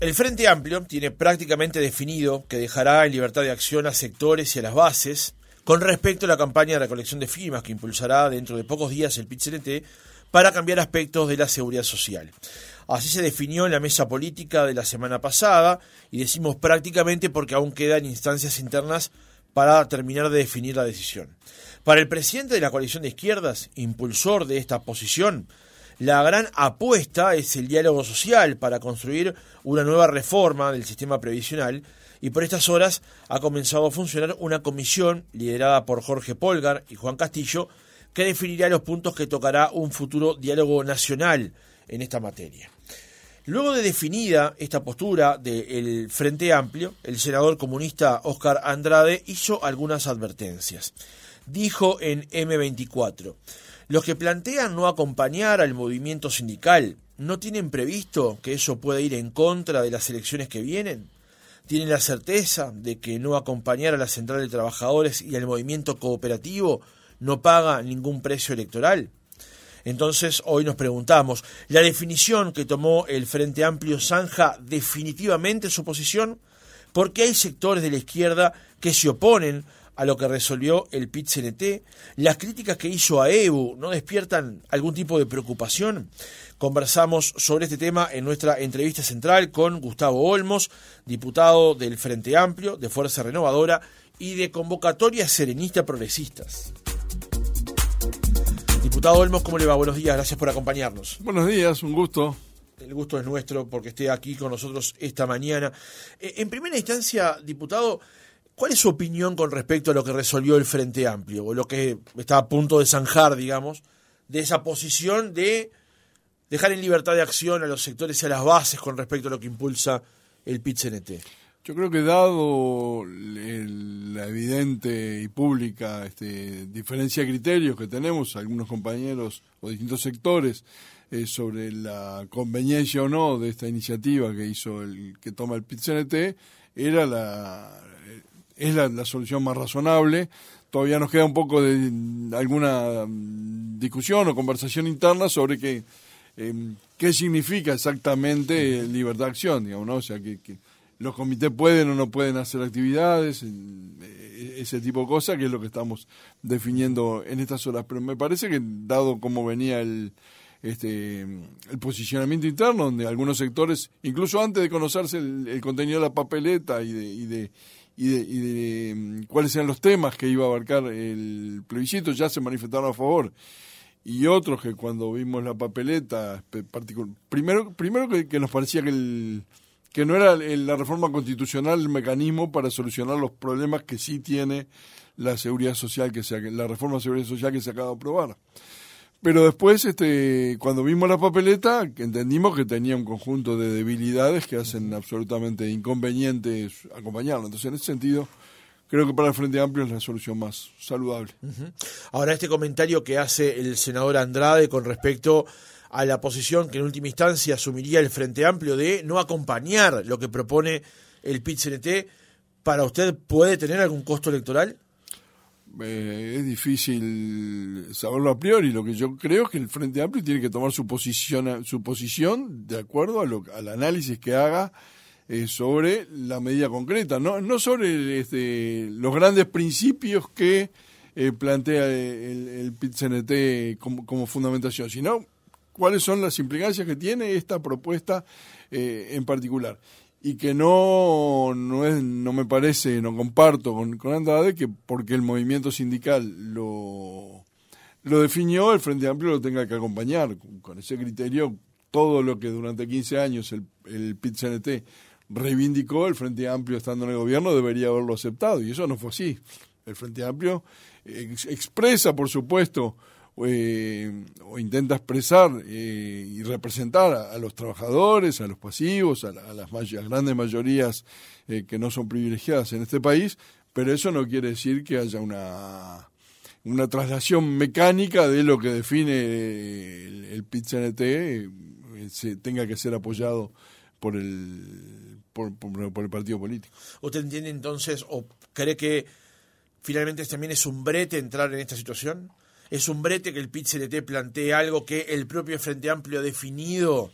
El Frente Amplio tiene prácticamente definido que dejará en libertad de acción a sectores y a las bases con respecto a la campaña de recolección de firmas que impulsará dentro de pocos días el PIT-CNT para cambiar aspectos de la seguridad social. Así se definió en la mesa política de la semana pasada y decimos prácticamente porque aún quedan instancias internas para terminar de definir la decisión. Para el presidente de la coalición de izquierdas, impulsor de esta posición, la gran apuesta es el diálogo social para construir una nueva reforma del sistema previsional y por estas horas ha comenzado a funcionar una comisión liderada por Jorge Polgar y Juan Castillo que definirá los puntos que tocará un futuro diálogo nacional en esta materia. Luego de definida esta postura del Frente Amplio, el senador comunista Óscar Andrade hizo algunas advertencias. Dijo en M24, los que plantean no acompañar al movimiento sindical, ¿no tienen previsto que eso pueda ir en contra de las elecciones que vienen? ¿Tienen la certeza de que no acompañar a la Central de Trabajadores y al movimiento cooperativo no paga ningún precio electoral? Entonces, hoy nos preguntamos, ¿la definición que tomó el Frente Amplio zanja definitivamente su posición? Porque hay sectores de la izquierda que se oponen a lo que resolvió el PIT-CNT? ¿Las críticas que hizo a EBU no despiertan algún tipo de preocupación? Conversamos sobre este tema en nuestra entrevista central con Gustavo Olmos, diputado del Frente Amplio, de Fuerza Renovadora y de Convocatoria Serenista Progresistas. Diputado Olmos, ¿cómo le va? Buenos días, gracias por acompañarnos. Buenos días, un gusto. El gusto es nuestro porque esté aquí con nosotros esta mañana. Eh, en primera instancia, diputado, ¿cuál es su opinión con respecto a lo que resolvió el Frente Amplio, o lo que está a punto de zanjar, digamos, de esa posición de dejar en libertad de acción a los sectores y a las bases con respecto a lo que impulsa el PIT-CNT? Yo creo que dado la evidente y pública este, diferencia de criterios que tenemos algunos compañeros o distintos sectores eh, sobre la conveniencia o no de esta iniciativa que hizo el que toma el PIT-CNT, era la es la, solución más razonable. Todavía nos queda un poco de alguna mm, discusión o conversación interna sobre qué, em, qué significa exactamente libertad de acción, digamos, ¿no? O sea, que los comités pueden o no pueden hacer actividades, eh, ese tipo de cosas, que es lo que estamos definiendo en estas horas. Pero me parece que, dado cómo venía el, este, el posicionamiento interno, donde algunos sectores, incluso antes de conocerse el, contenido de la papeleta y de, y de, y de, y de mm, cuáles eran los temas que iba a abarcar el plebiscito, ya se manifestaron a favor y otros que cuando vimos la papeleta, primero, primero que nos parecía que el, que no era la reforma constitucional el mecanismo para solucionar los problemas que sí tiene la seguridad social que se, la reforma de seguridad social que se acaba de aprobar. Pero después, este, cuando vimos la papeleta, entendimos que tenía un conjunto de debilidades que hacen absolutamente inconvenientes acompañarlo. Entonces, en ese sentido, creo que para el Frente Amplio es la solución más saludable. Ahora, este comentario que hace el senador Andrade con respecto a la posición que en última instancia asumiría el Frente Amplio de no acompañar lo que propone el PIT-CNT, ¿para usted puede tener algún costo electoral? Eh, es difícil saberlo a priori. Lo que yo creo es que el Frente Amplio tiene que tomar su posición, su posición de acuerdo a lo, al análisis que haga eh, sobre la medida concreta, no, no sobre este, los grandes principios que eh, plantea el, el PIT-CNT como, como fundamentación, sino cuáles son las implicancias que tiene esta propuesta eh, en particular. Y que no, no, es, no me parece, no comparto con, con Andrade que porque el movimiento sindical lo, lo definió, el Frente Amplio lo tenga que acompañar. Con, ese criterio, todo lo que durante 15 años el, el PIT-CNT reivindicó, el Frente Amplio estando en el gobierno debería haberlo aceptado. Y eso no fue así. El Frente Amplio expresa, por supuesto, eh, o intenta expresar eh, y representar a, los trabajadores, a los pasivos, a, las, grandes mayorías eh, que no son privilegiadas en este país, pero eso no quiere decir que haya una, una traslación mecánica de lo que define el, el PIT-CNT se tenga que ser apoyado por el, por, por el partido político. ¿Usted entiende entonces o cree que finalmente también es un brete entrar en esta situación? Es un brete que el PIT-CNT plantee algo que el propio Frente Amplio ha definido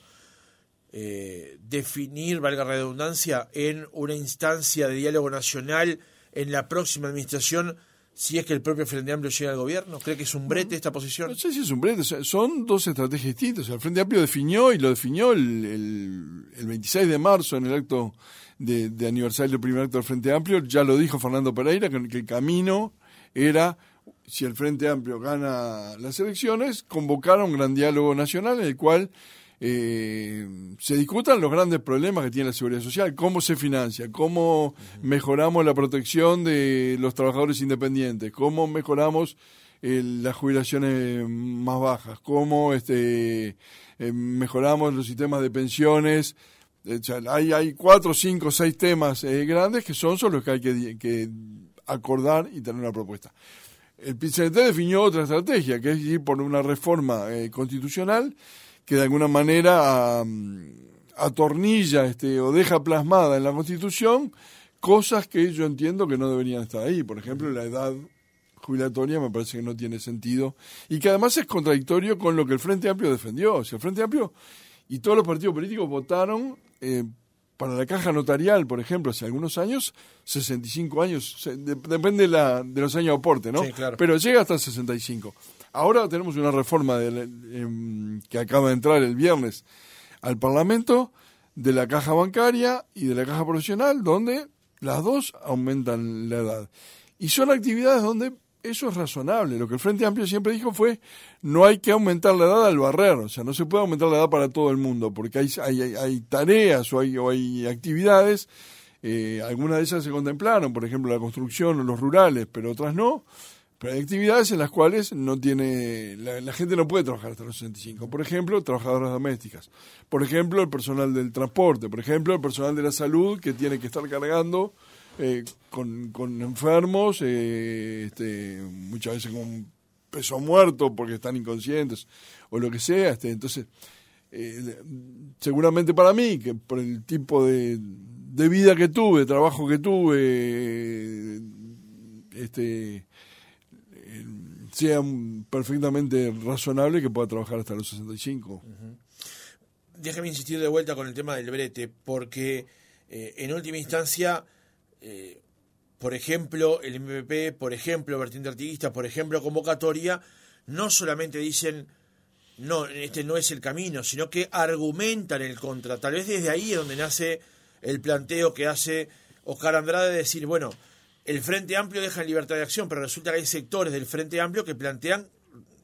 eh, definir, valga redundancia, en una instancia de diálogo nacional en la próxima administración si es que el propio Frente Amplio llega al gobierno? ¿Cree que es un brete esta posición? No sé si es un brete, son dos estrategias distintas. el Frente Amplio definió y lo definió el, el, 26 de marzo en el acto de, aniversario del primer acto del Frente Amplio, ya lo dijo Fernando Pereira, que, que el camino era, si el Frente Amplio gana las elecciones, convocar a un gran diálogo nacional en el cual eh, se discutan los grandes problemas que tiene la seguridad social, cómo se financia, cómo mejoramos la protección de los trabajadores independientes, cómo mejoramos las jubilaciones más bajas, cómo este, eh, mejoramos los sistemas de pensiones. hay, hay cuatro, cinco, seis temas eh, grandes que son solo los que hay que, acordar y tener una propuesta. El PCNT definió otra estrategia, que es ir por una reforma constitucional que de alguna manera atornilla este, o deja plasmada en la Constitución cosas que yo entiendo que no deberían estar ahí. Por ejemplo, la edad jubilatoria me parece que no tiene sentido y que además es contradictorio con lo que el Frente Amplio defendió. O sea, el Frente Amplio y todos los partidos políticos votaron eh, para la caja notarial, por ejemplo, hace algunos años, 65 años, depende de, la, de los años de aporte, ¿no? Sí, claro. Pero llega hasta 65. Ahora tenemos una reforma em, que acaba de entrar el viernes al Parlamento de la caja bancaria y de la caja profesional, donde las dos aumentan la edad. Y son actividades donde eso es razonable. Lo que el Frente Amplio siempre dijo fue no hay que aumentar la edad al barrer, o sea, no se puede aumentar la edad para todo el mundo, porque hay, hay, hay tareas o hay, o hay actividades, eh, algunas de ellas se contemplaron, por ejemplo, la construcción o los rurales, pero otras no pero hay actividades en las cuales no tiene la, gente no puede trabajar hasta los 65. Por ejemplo, trabajadoras domésticas. Por ejemplo, el personal del transporte. Por ejemplo, el personal de la salud que tiene que estar cargando eh, con, con, enfermos, eh, este, muchas veces con peso muerto porque están inconscientes o lo que sea. Este, entonces, eh, seguramente para mí, que por el tipo de, vida que tuve, trabajo que tuve, este sea perfectamente razonable que pueda trabajar hasta los 65. Déjeme insistir de vuelta con el tema del brete, porque eh, en última instancia, eh, por ejemplo, el MVP, por ejemplo, vertiente artiguista, por ejemplo, convocatoria, no solamente dicen, no, este no es el camino, sino que argumentan el contra. Tal vez desde ahí es donde nace el planteo que hace Oscar Andrade de decir, bueno, el Frente Amplio deja en libertad de acción, pero resulta que hay sectores del Frente Amplio que plantean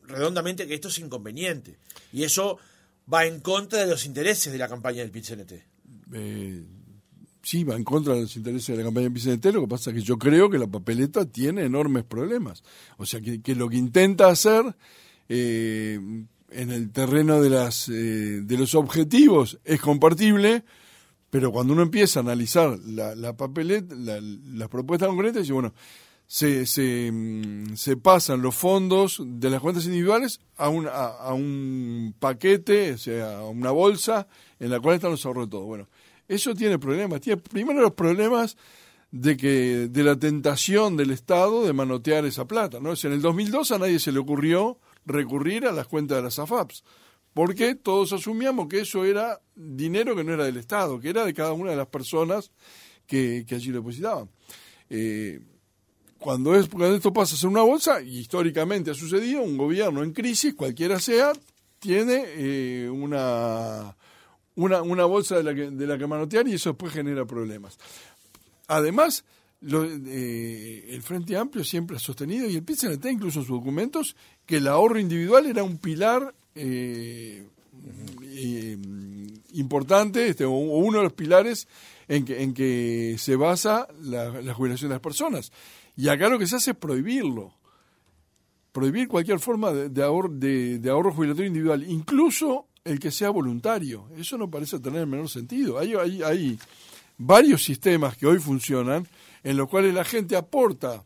redondamente que esto es inconveniente. Y eso va en contra de los intereses de la campaña del. Eh, sí, va en contra de los intereses de la campaña PCNT. Lo que pasa es que yo creo que la papeleta tiene enormes problemas. O sea, que, lo que intenta hacer eh, en el terreno de, las, eh, de los objetivos es compartible pero cuando uno empieza a analizar la, la papeleta, las propuestas concretas, dice, bueno, se, se, mm, se, pasan los fondos de las cuentas individuales a un, a, un paquete, o sea, a una bolsa en la cual están los ahorros de todo. Bueno, eso tiene problemas. Tiene primero los problemas de que de la tentación del Estado de manotear esa plata. ¿no? en el 2002 a nadie se le ocurrió recurrir a las cuentas de las AFAPs porque todos asumíamos que eso era dinero que no era del Estado, que era de cada una de las personas que, allí lo depositaban. Eh, cuando, es, esto pasa a ser una bolsa, y históricamente ha sucedido, un gobierno en crisis, cualquiera sea, tiene eh, una, una, una, bolsa de la, que, de la que manotear y eso después genera problemas. Además, eh, el Frente Amplio siempre ha sostenido, y el PCNT incluso en sus documentos, que el ahorro individual era un pilar eh, eh, importante, este, o uno de los pilares en que, en que se basa la, jubilación de las personas. Y acá lo que se hace es prohibirlo. Prohibir cualquier forma de, ahorro, de, ahorro jubilatorio individual, incluso el que sea voluntario. Eso no parece tener el menor sentido. Hay, varios sistemas que hoy funcionan en los cuales la gente aporta,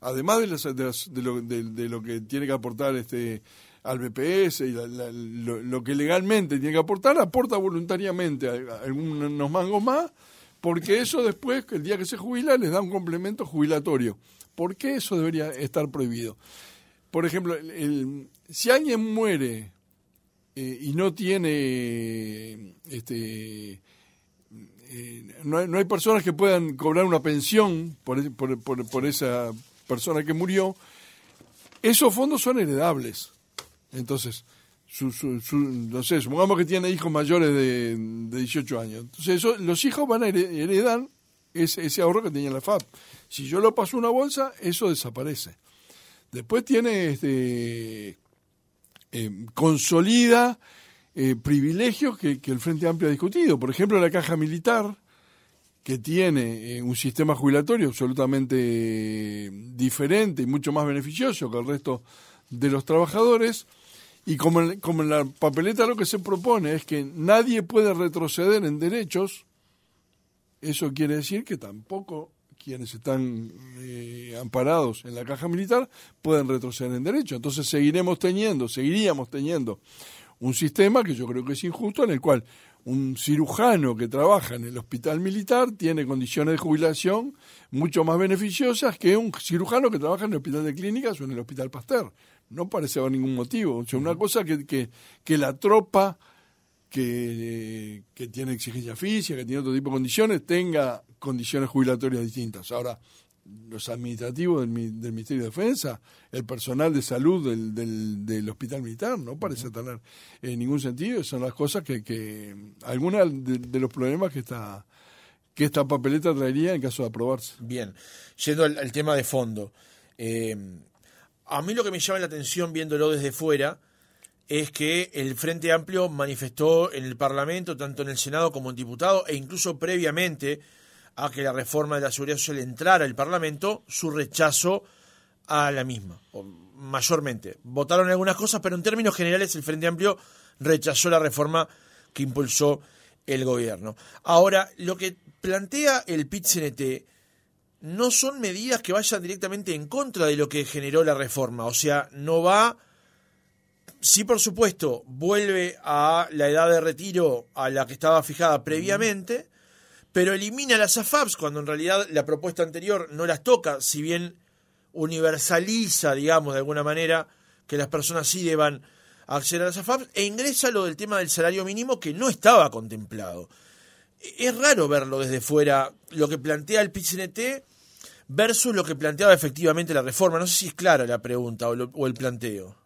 además de, de, lo, de, lo, que tiene que aportar este al BPS y lo, que legalmente tiene que aportar, aporta voluntariamente algunos mangos más, porque eso después, el día que se jubila, les da un complemento jubilatorio. ¿Por qué eso debería estar prohibido? Por ejemplo, si alguien muere eh, y no tiene este, eh, no, no, hay, personas que puedan cobrar una pensión por, por, por, esa persona que murió. Esos fondos son heredables. Entonces, su, su, no sé, supongamos que tiene hijos mayores de, de 18 años. Entonces, eso, los hijos van a heredar ese, ese ahorro que tenía la FAP. Si yo lo paso una bolsa, eso desaparece. Después tiene este eh, consolida eh, privilegios que, el Frente Amplio ha discutido. Por ejemplo, la caja militar, que tiene eh, un sistema jubilatorio absolutamente diferente y mucho más beneficioso que el resto de los trabajadores. Y como, como en la papeleta lo que se propone es que nadie puede retroceder en derechos, eso quiere decir que tampoco quienes están eh, amparados en la caja militar pueden retroceder en derecho. Entonces seguiremos teniendo, seguiríamos teniendo un sistema que yo creo que es injusto, en el cual un cirujano que trabaja en el hospital militar tiene condiciones de jubilación mucho más beneficiosas que un cirujano que trabaja en el hospital de clínicas o en el hospital Pasteur. No parece haber ningún motivo. O sea, una cosa que, que, que la tropa que, que, tiene exigencia física, que tiene otro tipo de condiciones, tenga condiciones jubilatorias distintas. Ahora, los administrativos del, del, Ministerio de Defensa, el personal de salud del, del, del Hospital Militar, no parece tener eh, ningún sentido. Son las cosas que, que algunas de, de, los problemas que esta, que esta papeleta traería en caso de aprobarse. Bien, yendo al, al tema de fondo. Eh, a mí lo que me llama la atención viéndolo desde fuera es que el Frente Amplio manifestó en el Parlamento, tanto en el Senado como en diputado, e incluso previamente a que la reforma de la seguridad social entrara al Parlamento, su rechazo a la misma, mayormente. Votaron algunas cosas, pero en términos generales el Frente Amplio rechazó la reforma que impulsó el gobierno. Ahora, lo que plantea el PIT-CNT no son medidas que vayan directamente en contra de lo que generó la reforma, o sea, no va Sí, por supuesto, vuelve a la edad de retiro a la que estaba fijada previamente, pero elimina las AFAPs cuando en realidad la propuesta anterior no las toca, si bien universaliza, digamos, de alguna manera, que las personas sí deban acceder a las AFAPs, e ingresa lo del tema del salario mínimo que no estaba contemplado. Es raro verlo desde fuera, lo que plantea el PCNT versus lo que planteaba efectivamente la reforma. No sé si es clara la pregunta o, lo, o el planteo.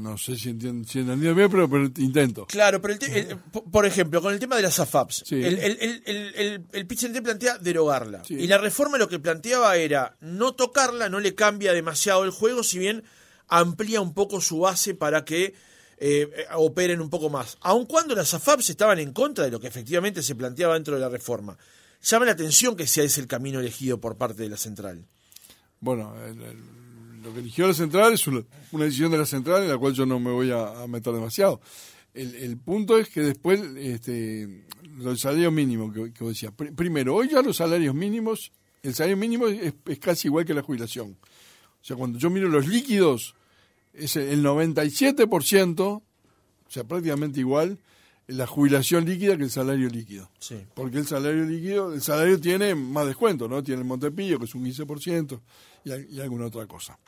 No sé si, entiendo, si entendido bien, pero, pero, intento. Claro, pero el el, por ejemplo, con el tema de las AFAPs, sí. el, el, el, plantea derogarla. Sí. Y la reforma lo que planteaba era no tocarla, no le cambia demasiado el juego, si bien amplía un poco su base para que eh, operen un poco más. Aun cuando las AFAPs estaban en contra de lo que efectivamente se planteaba dentro de la reforma. Llama la atención que sea ese el camino elegido por parte de la central. Bueno, el lo que eligió la central es una, una, decisión de la central en la cual yo no me voy a, a meter demasiado. El, el, punto es que después, este, el salario mínimo que, que decía, pr primero, hoy ya los salarios mínimos, el salario mínimo es, es, casi igual que la jubilación. O sea, cuando yo miro los líquidos, es el 97%, o sea, prácticamente igual, la jubilación líquida que el salario líquido. Sí. Porque el salario líquido, el salario tiene más descuento, ¿no? Tiene el Montepillo, que es un 15%, y, alguna otra cosa.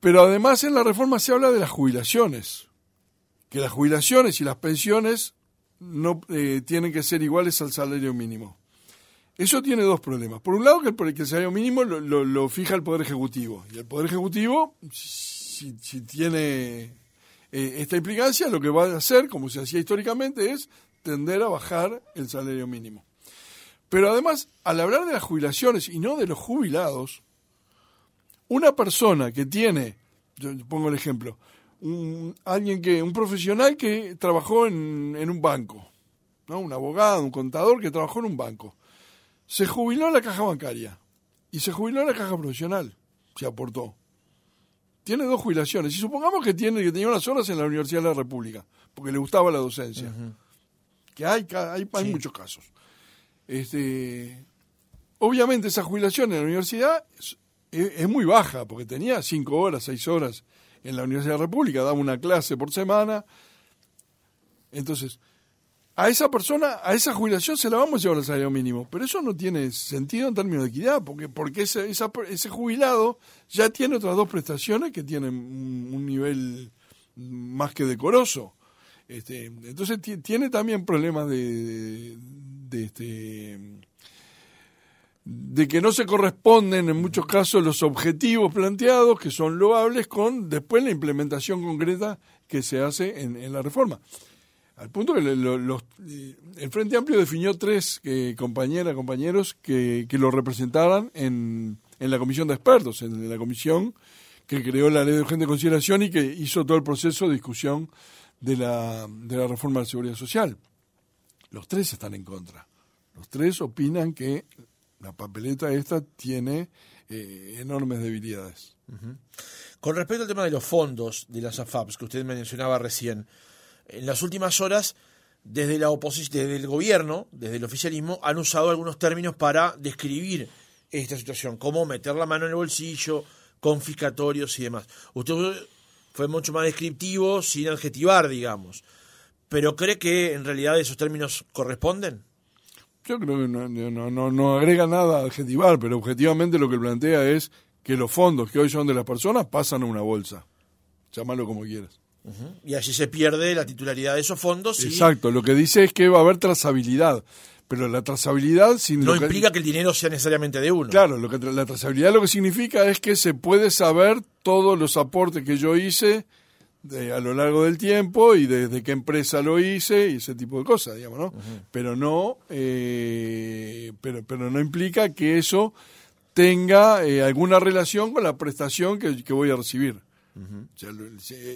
Pero además en la reforma se habla de las jubilaciones, que las jubilaciones y las pensiones no eh, tienen que ser iguales al salario mínimo. Eso tiene dos problemas. Por un lado, que el, salario mínimo lo, fija el Poder Ejecutivo. Y el Poder Ejecutivo, si, si tiene eh, esta implicancia, lo que va a hacer, como se hacía históricamente, es tender a bajar el salario mínimo. Pero además, al hablar de las jubilaciones y no de los jubilados, una persona que tiene, yo pongo el ejemplo, un, alguien que, un profesional que trabajó en, en un banco, ¿no? un abogado, un contador que trabajó en un banco, se jubiló en la caja bancaria y se jubiló en la caja profesional, se aportó. Tiene dos jubilaciones. Y supongamos que tiene que tenía unas horas en la Universidad de la República, porque le gustaba la docencia. Uh -huh. Que hay, hay, hay sí. muchos casos. Este, obviamente esa jubilación en la universidad es, muy baja, porque tenía cinco horas, seis horas en la Universidad de la República, daba una clase por semana. Entonces, a esa persona, a esa jubilación se la vamos a llevar al salario mínimo, pero eso no tiene sentido en términos de equidad, porque, porque ese, esa, ese jubilado ya tiene otras dos prestaciones que tienen un, un nivel más que decoroso. Este, entonces tiene también problemas de, de, este de que no se corresponden en muchos casos los objetivos planteados, que son loables, con después la implementación concreta que se hace en, la reforma. Al punto que los, el Frente Amplio definió tres eh, compañeras, compañeros que, que lo representaran en, en la comisión de expertos, en la comisión que creó la ley de urgente consideración y que hizo todo el proceso de discusión de la, de la reforma de la seguridad social. Los tres están en contra. Los tres opinan que la papeleta esta tiene eh, enormes debilidades. Con respecto al tema de los fondos de las AFAPs que usted mencionaba recién, en las últimas horas, desde la oposición, desde el gobierno, desde el oficialismo, han usado algunos términos para describir esta situación, como meter la mano en el bolsillo, confiscatorios y demás. Usted fue mucho más descriptivo, sin adjetivar, digamos. Pero ¿cree que en realidad esos términos corresponden? Yo creo que no, no, no, agrega nada adjetivar, pero objetivamente lo que plantea es que los fondos que hoy son de las personas pasan a una bolsa. Llámalo como quieras. Y así se pierde la titularidad de esos fondos. Exacto, lo que dice es que va a haber trazabilidad. Pero la trazabilidad sin no implica que el dinero sea necesariamente de uno. Claro, lo que la trazabilidad lo que significa es que se puede saber todos los aportes que yo hice a lo largo del tiempo y desde qué empresa lo hice y ese tipo de cosas, digamos, ¿no? Pero no, eh, pero, pero no implica que eso tenga eh, alguna relación con la prestación que, que voy a recibir.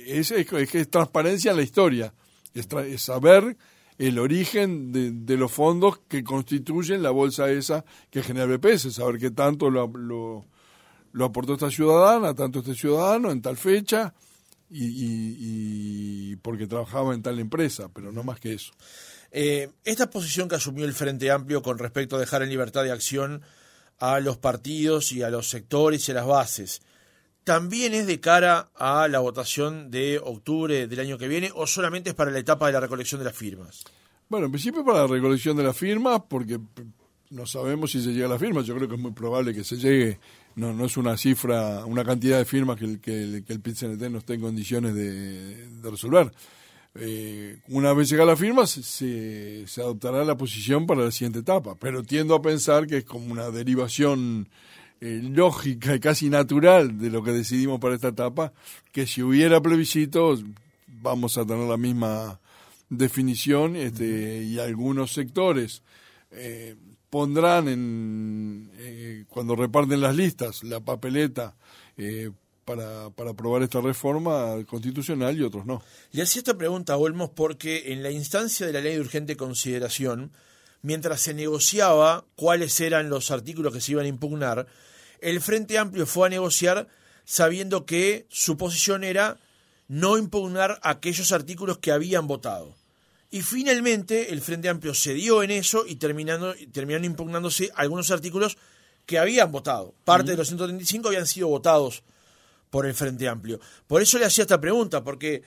es, es, transparencia en la historia, es, es saber el origen de, de, los fondos que constituyen la bolsa esa que genera BPS, saber qué tanto lo, lo, aportó esta ciudadana, tanto este ciudadano en tal fecha, y, porque trabajaba en tal empresa, pero no más que eso. Eh, esta posición que asumió el Frente Amplio con respecto a dejar en libertad de acción a los partidos y a los sectores y a las bases, ¿también es de cara a la votación de octubre del año que viene o solamente es para la etapa de la recolección de las firmas? Bueno, en principio para la recolección de las firmas, porque no sabemos si se llega a las firmas, yo creo que es muy probable que se llegue no, no es una cifra, una cantidad de firmas que el, que el, que el no esté en condiciones de, resolver. Eh, una vez llega la firma, se, se adoptará la posición para la siguiente etapa, pero tiendo a pensar que es como una derivación eh, lógica y casi natural de lo que decidimos para esta etapa, que si hubiera plebiscito vamos a tener la misma definición este, y algunos sectores eh, pondrán en eh, cuando reparten las listas la papeleta para, para aprobar esta reforma constitucional y otros no. Y hacía esta pregunta, Olmos, porque en la instancia de la ley de urgente consideración, mientras se negociaba cuáles eran los artículos que se iban a impugnar, el Frente Amplio fue a negociar sabiendo que su posición era no impugnar aquellos artículos que habían votado. Y finalmente el Frente Amplio cedió en eso y terminando, terminaron impugnándose algunos artículos que habían votado. Parte de los 135 habían sido votados por el Frente Amplio. Por eso le hacía esta pregunta, porque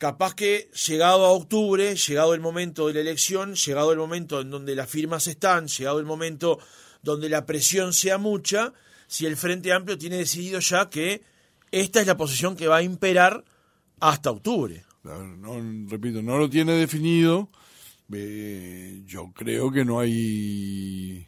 capaz que llegado a octubre, llegado el momento de la elección, llegado el momento en donde las firmas están, llegado el momento donde la presión sea mucha, si el Frente Amplio tiene decidido ya que esta es la posición que va a imperar hasta octubre no, repito, no lo tiene definido. Eh, yo creo que no hay.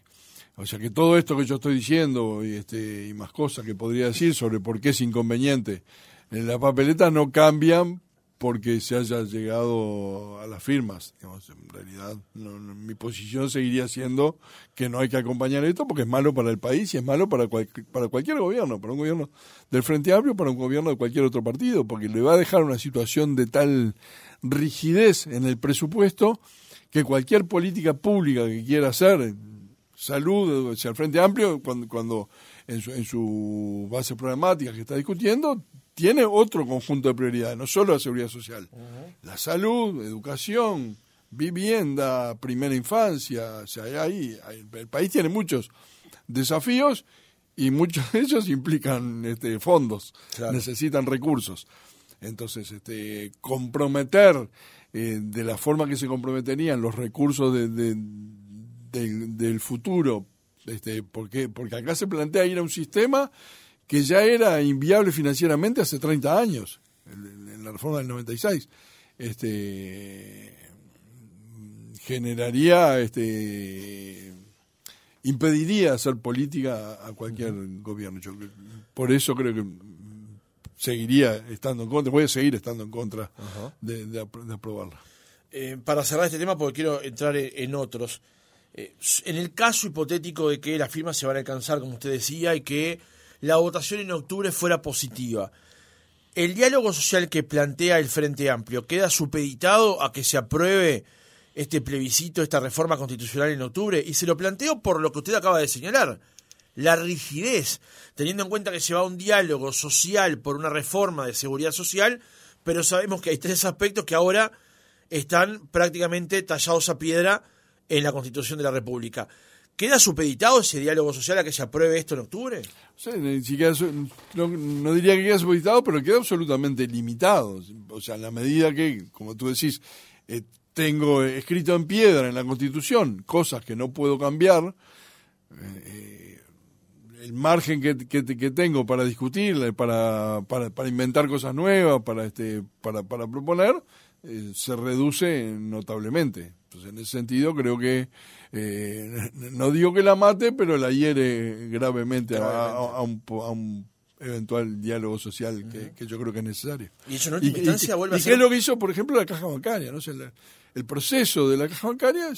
O sea que todo esto que yo estoy diciendo y, este, y más cosas que podría decir sobre por qué es inconveniente en la papeleta no cambian porque se haya llegado a las firmas. en realidad, mi posición seguiría siendo que no hay que acompañar esto porque es malo para el país y es malo para, para cualquier gobierno, para un gobierno del Frente Amplio, para un gobierno de cualquier otro partido, porque le va a dejar una situación de tal rigidez en el presupuesto que cualquier política pública que quiera hacer, salud hacia el Frente Amplio, cuando, cuando en, su, en su base programática que está discutiendo, tiene otro conjunto de prioridades, no solo la seguridad social, la salud, educación, vivienda, primera infancia, o sea, ahí, el país tiene muchos desafíos y muchos de ellos implican este, fondos, necesitan recursos. Entonces, este, comprometer eh, de la forma que se comprometerían los recursos de, del futuro, este, porque, porque acá se plantea ir a un sistema que ya era inviable financieramente hace 30 años, en la reforma del 96. este generaría este impediría hacer política a cualquier gobierno. Yo, por eso creo que seguiría estando en contra, voy a seguir estando en contra de, aprobarla. Eh, para cerrar este tema, porque quiero entrar en, otros. Eh, en el caso hipotético de que las firmas se van a alcanzar, como usted decía, y que la votación en octubre fuera positiva, ¿el diálogo social que plantea el Frente Amplio queda supeditado a que se apruebe este plebiscito, esta reforma constitucional en octubre? Y se lo planteo por lo que usted acaba de señalar la rigidez, teniendo en cuenta que se va a un diálogo social por una reforma de seguridad social, pero sabemos que hay tres aspectos que ahora están prácticamente tallados a piedra en la Constitución de la República. ¿Queda supeditado ese diálogo social a que se apruebe esto en octubre? no, diría que queda supeditado, pero queda absolutamente limitado. O sea, en la medida que, como tú decís, eh, tengo escrito en piedra en la Constitución cosas que no puedo cambiar, eh, el margen que, tengo para discutir, para, para, para, inventar cosas nuevas, para, este, para, para proponer, eh, se reduce notablemente. Entonces, en ese sentido, creo que, eh, no digo que la mate, pero la hiere gravemente, A, un, a, un, eventual diálogo social que, yo creo que es necesario. Y eso en instancia vuelve a ser... qué es lo que hizo, por ejemplo, la caja bancaria? ¿no? el proceso de la caja bancaria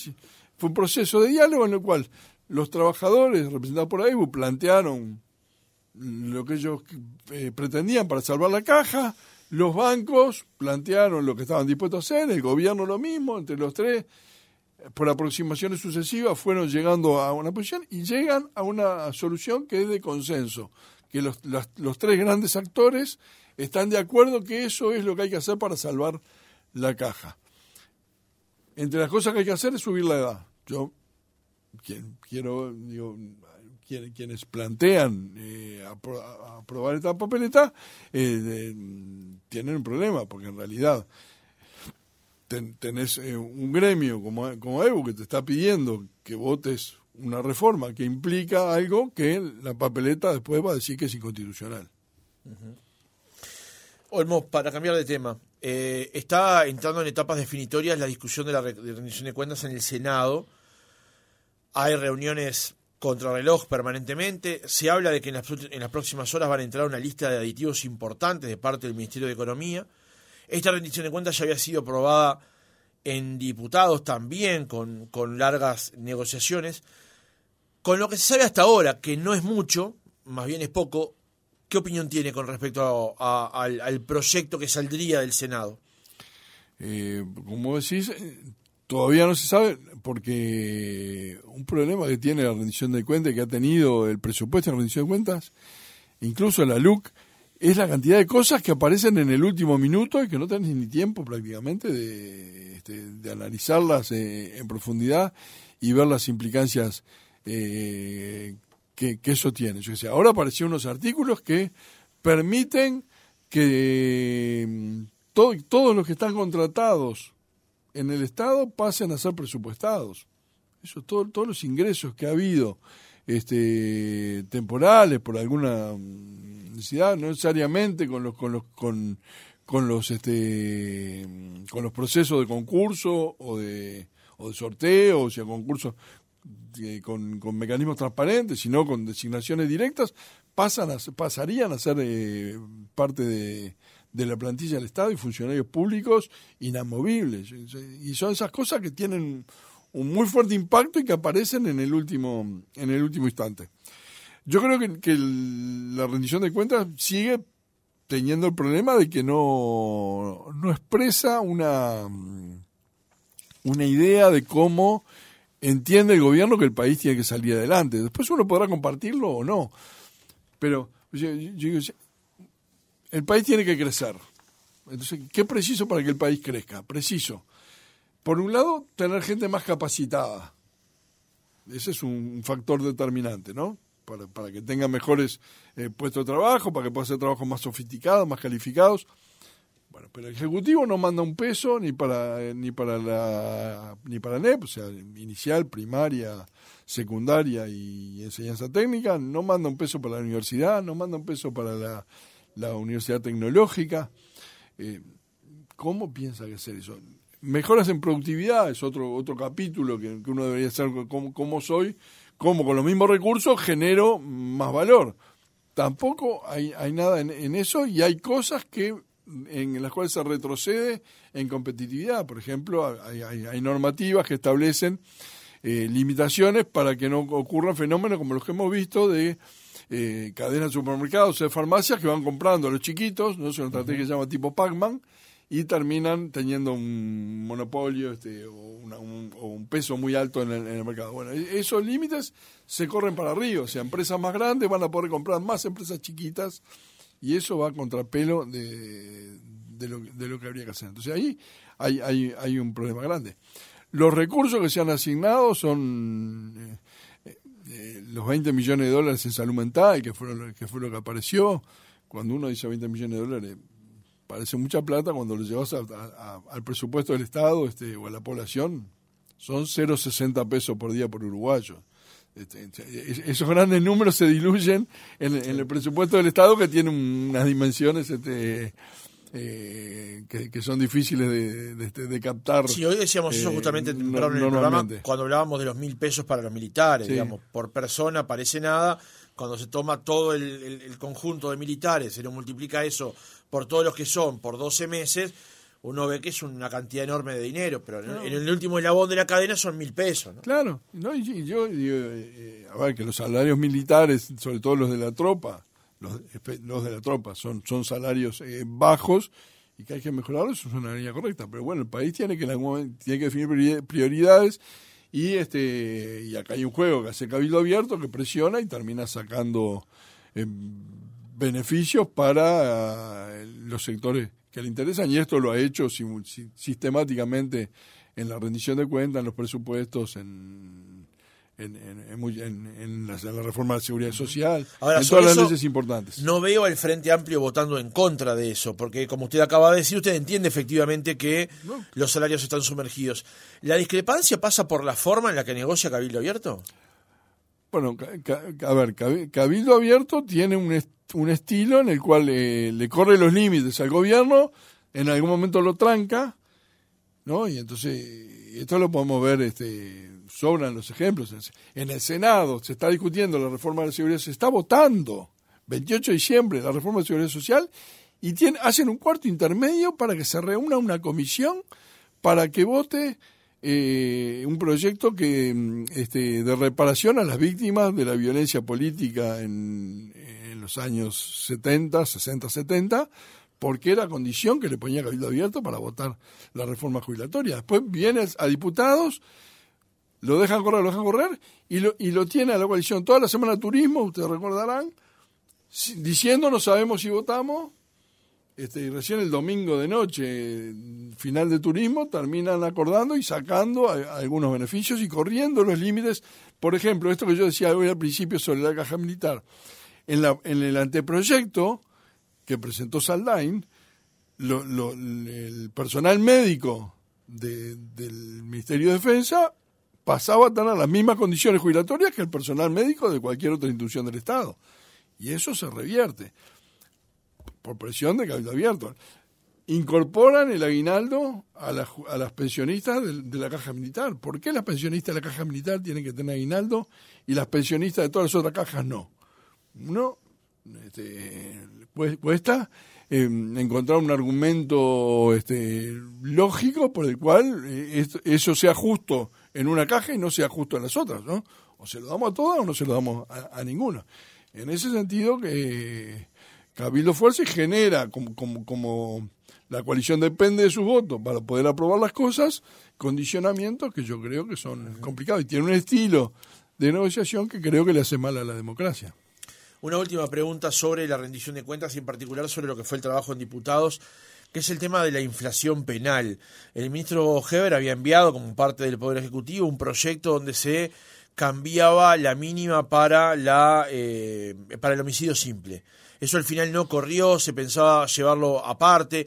fue un proceso de diálogo en el cual los trabajadores representados por AIBU plantearon lo que ellos eh, pretendían para salvar la caja, los bancos plantearon lo que estaban dispuestos a hacer, el gobierno lo mismo, entre los tres, por aproximaciones sucesivas fueron llegando a una posición y llegan a una solución que es de consenso, que los, los tres grandes actores están de acuerdo que eso es lo que hay que hacer para salvar la caja. Entre las cosas que hay que hacer es subir la edad. Yo quiero, digo, quienes plantean eh, aprobar esta papeleta eh, tienen un problema, porque en realidad tenés eh, un gremio como, como EBU que te está pidiendo que votes una reforma que implica algo que la papeleta después va a decir que es inconstitucional. Olmo, para cambiar de tema, está entrando en etapas definitorias la discusión de la rendición de cuentas en el Senado hay reuniones reloj permanentemente. Se habla de que en las, próximas horas van a entrar una lista de aditivos importantes de parte del Ministerio de Economía. Esta rendición de cuentas ya había sido aprobada en diputados también, con, largas negociaciones. Con lo que se sabe hasta ahora, que no es mucho, más bien es poco, ¿qué opinión tiene con respecto al, proyecto que saldría del Senado? Eh, como decís, Todavía no se sabe porque un problema que tiene la rendición de cuentas, que ha tenido el presupuesto de rendición de cuentas, incluso la LUC, es la cantidad de cosas que aparecen en el último minuto y que no tenés ni tiempo prácticamente de, este, analizarlas eh, en profundidad y ver las implicancias eh, que, eso tiene. Yo decía, ahora aparecieron unos artículos que permiten que mm, todos los que están contratados en el Estado pasen a ser presupuestados. Eso, todo, todos los ingresos que ha habido este, temporales por alguna necesidad, no necesariamente con los, con los, con, con los, este, con los procesos de concurso o de, o de sorteo, o sea, concursos con, con, mecanismos transparentes, sino con designaciones directas, pasan a, pasarían a ser eh, parte de, de la plantilla del Estado y funcionarios públicos inamovibles. Y son esas cosas que tienen un muy fuerte impacto y que aparecen en el último, en el último instante. Yo creo que, la rendición de cuentas sigue teniendo el problema de que no, no expresa una, una idea de cómo entiende el gobierno que el país tiene que salir adelante. Después uno podrá compartirlo o no. Pero yo, yo, el país tiene que crecer. Entonces, ¿qué preciso para que el país crezca? Preciso. Por un lado, tener gente más capacitada. Ese es un factor determinante, ¿no? Para, para que tenga mejores eh, puestos de trabajo, para que pueda hacer trabajos más sofisticados, más calificados. Bueno, pero el Ejecutivo no manda un peso ni para eh, ni para la ni para NEP, o sea, inicial, primaria, secundaria y enseñanza técnica, no manda un peso para la universidad, no manda un peso para la la Universidad Tecnológica. Eh, ¿Cómo piensa que hacer eso? Mejoras en productividad es otro otro capítulo que, uno debería hacer cómo, soy, cómo con los mismos recursos genero más valor. Tampoco hay, hay nada en, eso y hay cosas que en las cuales se retrocede en competitividad. Por ejemplo, hay, normativas que establecen eh, limitaciones para que no ocurran fenómenos como los que hemos visto de eh, cadenas de supermercados de farmacias que van comprando a los chiquitos, no es una estrategia que se llama tipo Pac-Man, y terminan teniendo un monopolio este, o, un, peso muy alto en el, mercado. Bueno, e, esos límites se corren para arriba, o sea, empresas más grandes van a poder comprar más empresas chiquitas y eso va a contrapelo de, de, lo, de lo que habría que hacer. Entonces ahí hay, hay, hay un problema grande. Los recursos que se han asignado son eh, eh, los 20 millones de dólares en salud mental, que, fueron, que fue lo que apareció. Cuando uno dice 20 millones de dólares, parece mucha plata cuando lo llevas al presupuesto del Estado este, o a la población, son 0,60 pesos por día por uruguayo. Este, esos grandes números se diluyen en, el presupuesto del Estado que tiene unas dimensiones este, eh, que, son difíciles de, captar. Sí, hoy decíamos eso eh, justamente en el programa cuando hablábamos de los mil pesos para los militares, digamos, por persona parece nada, cuando se toma todo el, conjunto de militares, se lo multiplica eso por todos los que son por 12 meses, uno ve que es una cantidad enorme de dinero, pero en, el último eslabón de la cadena son mil pesos. Claro, no, y, yo digo, eh, a ver, que los salarios militares, sobre todo los de la tropa, los, los de la tropa, son, son salarios eh, bajos y que hay que mejorarlos, es una línea correcta. Pero bueno, el país tiene que, tiene que definir prioridades y este y acá hay un juego que hace cabildo abierto que presiona y termina sacando eh, beneficios para eh, los sectores que le interesan y esto lo ha hecho sistemáticamente en la rendición de cuentas, en los presupuestos, en, en, en, la, reforma de seguridad social, en todas las leyes importantes. No veo al Frente Amplio votando en contra de eso, porque como usted acaba de decir, usted entiende efectivamente que los salarios están sumergidos. ¿La discrepancia pasa por la forma en la que negocia Cabildo Abierto? Bueno, a ver, Cabildo Abierto tiene un, un estilo en el cual eh, le corre los límites al gobierno, en algún momento lo tranca, ¿no? Y entonces, esto lo podemos ver este, sobran los ejemplos. En el Senado se está discutiendo la reforma de la seguridad, se está votando 28 de diciembre la reforma de seguridad social y hacen un cuarto intermedio para que se reúna una comisión para que vote eh, un proyecto que mm, este, de reparación a las víctimas de la violencia política en los años 70, 60, 70, porque era condición que le ponía Cabildo Abierto para votar la reforma jubilatoria. Después viene a diputados lo dejan correr, lo dejan correr, y lo, y lo tiene a la coalición toda la semana turismo, ustedes recordarán, diciendo no sabemos si votamos, este, y recién el domingo de noche, final de turismo, terminan acordando y sacando algunos beneficios y corriendo los límites. Por ejemplo, esto que yo decía hoy al principio sobre la caja militar. En, la, en el anteproyecto que presentó Saldain, el personal médico del Ministerio de Defensa pasaba a tener las mismas condiciones jubilatorias que el personal médico de cualquier otra institución del Estado. Y eso se revierte por presión de Cabildo Abierto. Incorporan el aguinaldo a, a las pensionistas de, la caja militar. ¿Por qué las pensionistas de la caja militar tienen que tener aguinaldo y las pensionistas de todas las otras cajas no? Uno este, cuesta eh, encontrar un argumento este, lógico por el cual eh, eso sea justo en una caja y no sea justo en las otras, ¿no? O se lo damos a todas o no se lo damos a, ninguna. En ese sentido que Cabildo Fuerza genera como, como, como la coalición depende de sus votos para poder aprobar las cosas, condicionamientos que yo creo que son complicados y tiene un estilo de negociación que creo que le hace mal a la democracia. Una última pregunta sobre la rendición de cuentas y en particular sobre lo que fue el trabajo en diputados que es el tema de la inflación penal. El ministro Heber había enviado como parte del Poder Ejecutivo un proyecto donde se cambiaba la mínima para, la, eh, para el homicidio simple. Eso al final no corrió, se pensaba llevarlo aparte.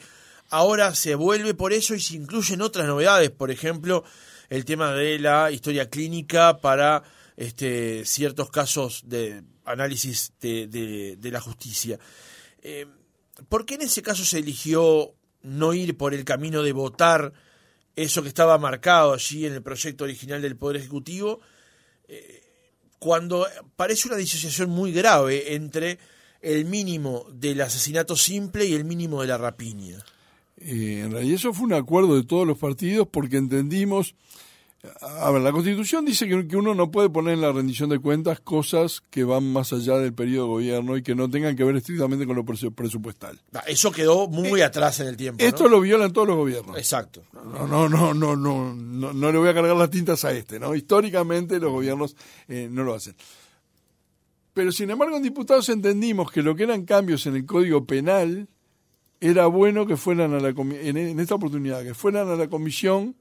Ahora se vuelve por eso y se incluyen otras novedades, por ejemplo, el tema de la historia clínica para este, ciertos casos de análisis de, de, la justicia. Eh, ¿Por qué en ese caso se eligió no ir por el camino de votar eso que estaba marcado allí en el proyecto original del Poder Ejecutivo, eh, cuando parece una disociación muy grave entre el mínimo del asesinato simple y el mínimo de la rapiña. Eh, en realidad eso fue un acuerdo de todos los partidos porque entendimos a ver, la Constitución dice que, uno no puede poner en la rendición de cuentas cosas que van más allá del periodo de gobierno y que no tengan que ver estrictamente con lo presupuestal. Ah, eso quedó muy eh, atrás en el tiempo. Esto lo violan todos los gobiernos. Exacto. No, no, no, no, no, no, no, le voy a cargar las tintas a este, ¿no? Históricamente los gobiernos eh, no lo hacen. Pero sin embargo en diputados entendimos que lo que eran cambios en el Código Penal era bueno que fueran a la en esta oportunidad, que fueran a la comisión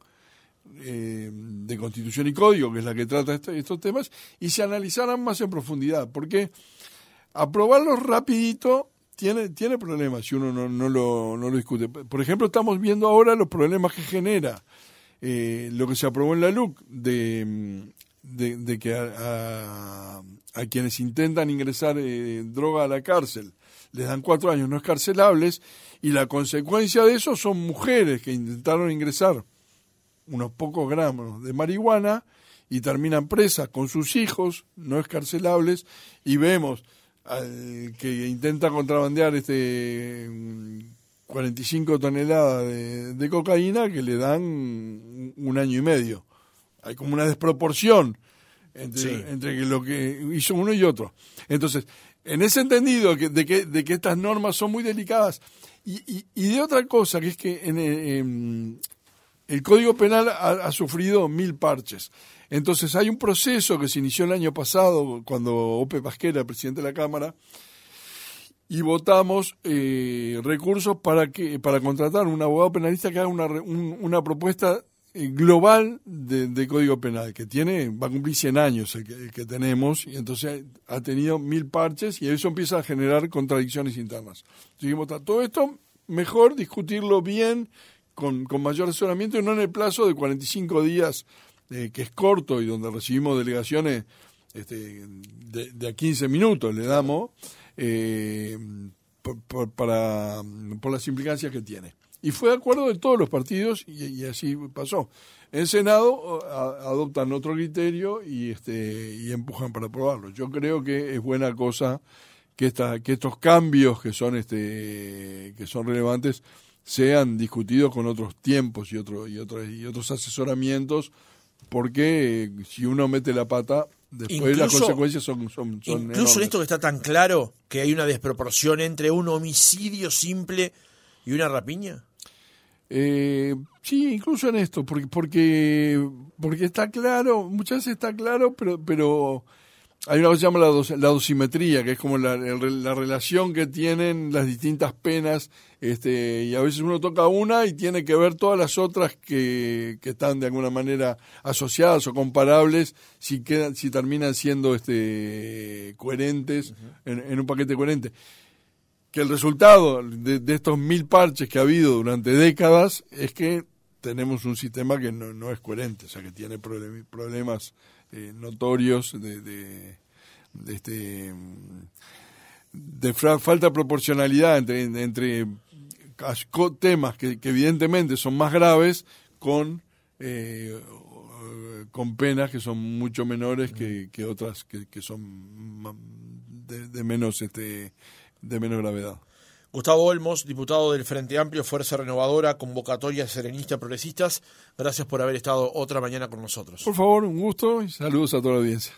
eh, de Constitución y Código, que es la que trata este, estos temas, y se analizaran más en profundidad, porque aprobarlos rapidito tiene, tiene problemas si uno no, lo, no lo discute. Por ejemplo, estamos viendo ahora los problemas que genera eh, lo que se aprobó en la LUC de, de, que a, a, quienes intentan ingresar eh, droga a la cárcel les dan cuatro años no escarcelables y la consecuencia de eso son mujeres que intentaron ingresar unos pocos gramos de marihuana y terminan presas con sus hijos, no escarcelables, y vemos al que intenta contrabandear este 45 toneladas de, cocaína que le dan un año y medio. Hay como una desproporción entre, entre lo que hizo uno y otro. Entonces, en ese entendido de, que, de que estas normas son muy delicadas, y, y, de otra cosa, que es que en, el Código Penal ha, sufrido mil parches. Entonces hay un proceso que se inició el año pasado cuando Ope Pasquera, presidente de la Cámara, y votamos eh, recursos para que para contratar un abogado penalista que haga una, una propuesta eh, global de, Código Penal, que tiene va a cumplir 100 años el que, tenemos, y entonces ha tenido mil parches y eso empieza a generar contradicciones internas. Todo esto, mejor discutirlo bien, con, con mayor asesoramiento y no en el plazo de 45 días, eh, que es corto y donde recibimos delegaciones este, de, a 15 minutos, le damos, eh, por, para, por las implicancias que tiene. Y fue de acuerdo de todos los partidos y, así pasó. En Senado adoptan otro criterio y, este, y empujan para aprobarlo. Yo creo que es buena cosa que, esta, que estos cambios que son, este, que son relevantes sean discutidos con otros tiempos y, otro, y, otros, y otros asesoramientos, porque eh, si uno mete la pata, después las consecuencias son, son, Incluso en esto que está tan claro que hay una desproporción entre un homicidio simple y una rapiña. Eh, sí, incluso en esto, porque, porque, porque está claro, muchas veces está claro, pero, pero hay una cosa que se llama la, dosimetría, que es como la, relación que tienen las distintas penas, este, y a veces uno toca una y tiene que ver todas las otras que, están de alguna manera asociadas o comparables, si quedan, si terminan siendo este, coherentes en, un paquete coherente. Que el resultado de, estos mil parches que ha habido durante décadas es que tenemos un sistema que no, no es coherente, o sea, que tiene problemas eh, notorios de, de, este de falta de proporcionalidad entre, entre temas que, evidentemente son más graves con eh, con penas que son mucho menores que, que otras que, que son de, de, menos este de menos gravedad. Gustavo Olmos, diputado del Frente Amplio, Fuerza Renovadora, Convocatoria Serenista Progresistas, gracias por haber estado otra mañana con nosotros. Por favor, un gusto y saludos a toda la audiencia.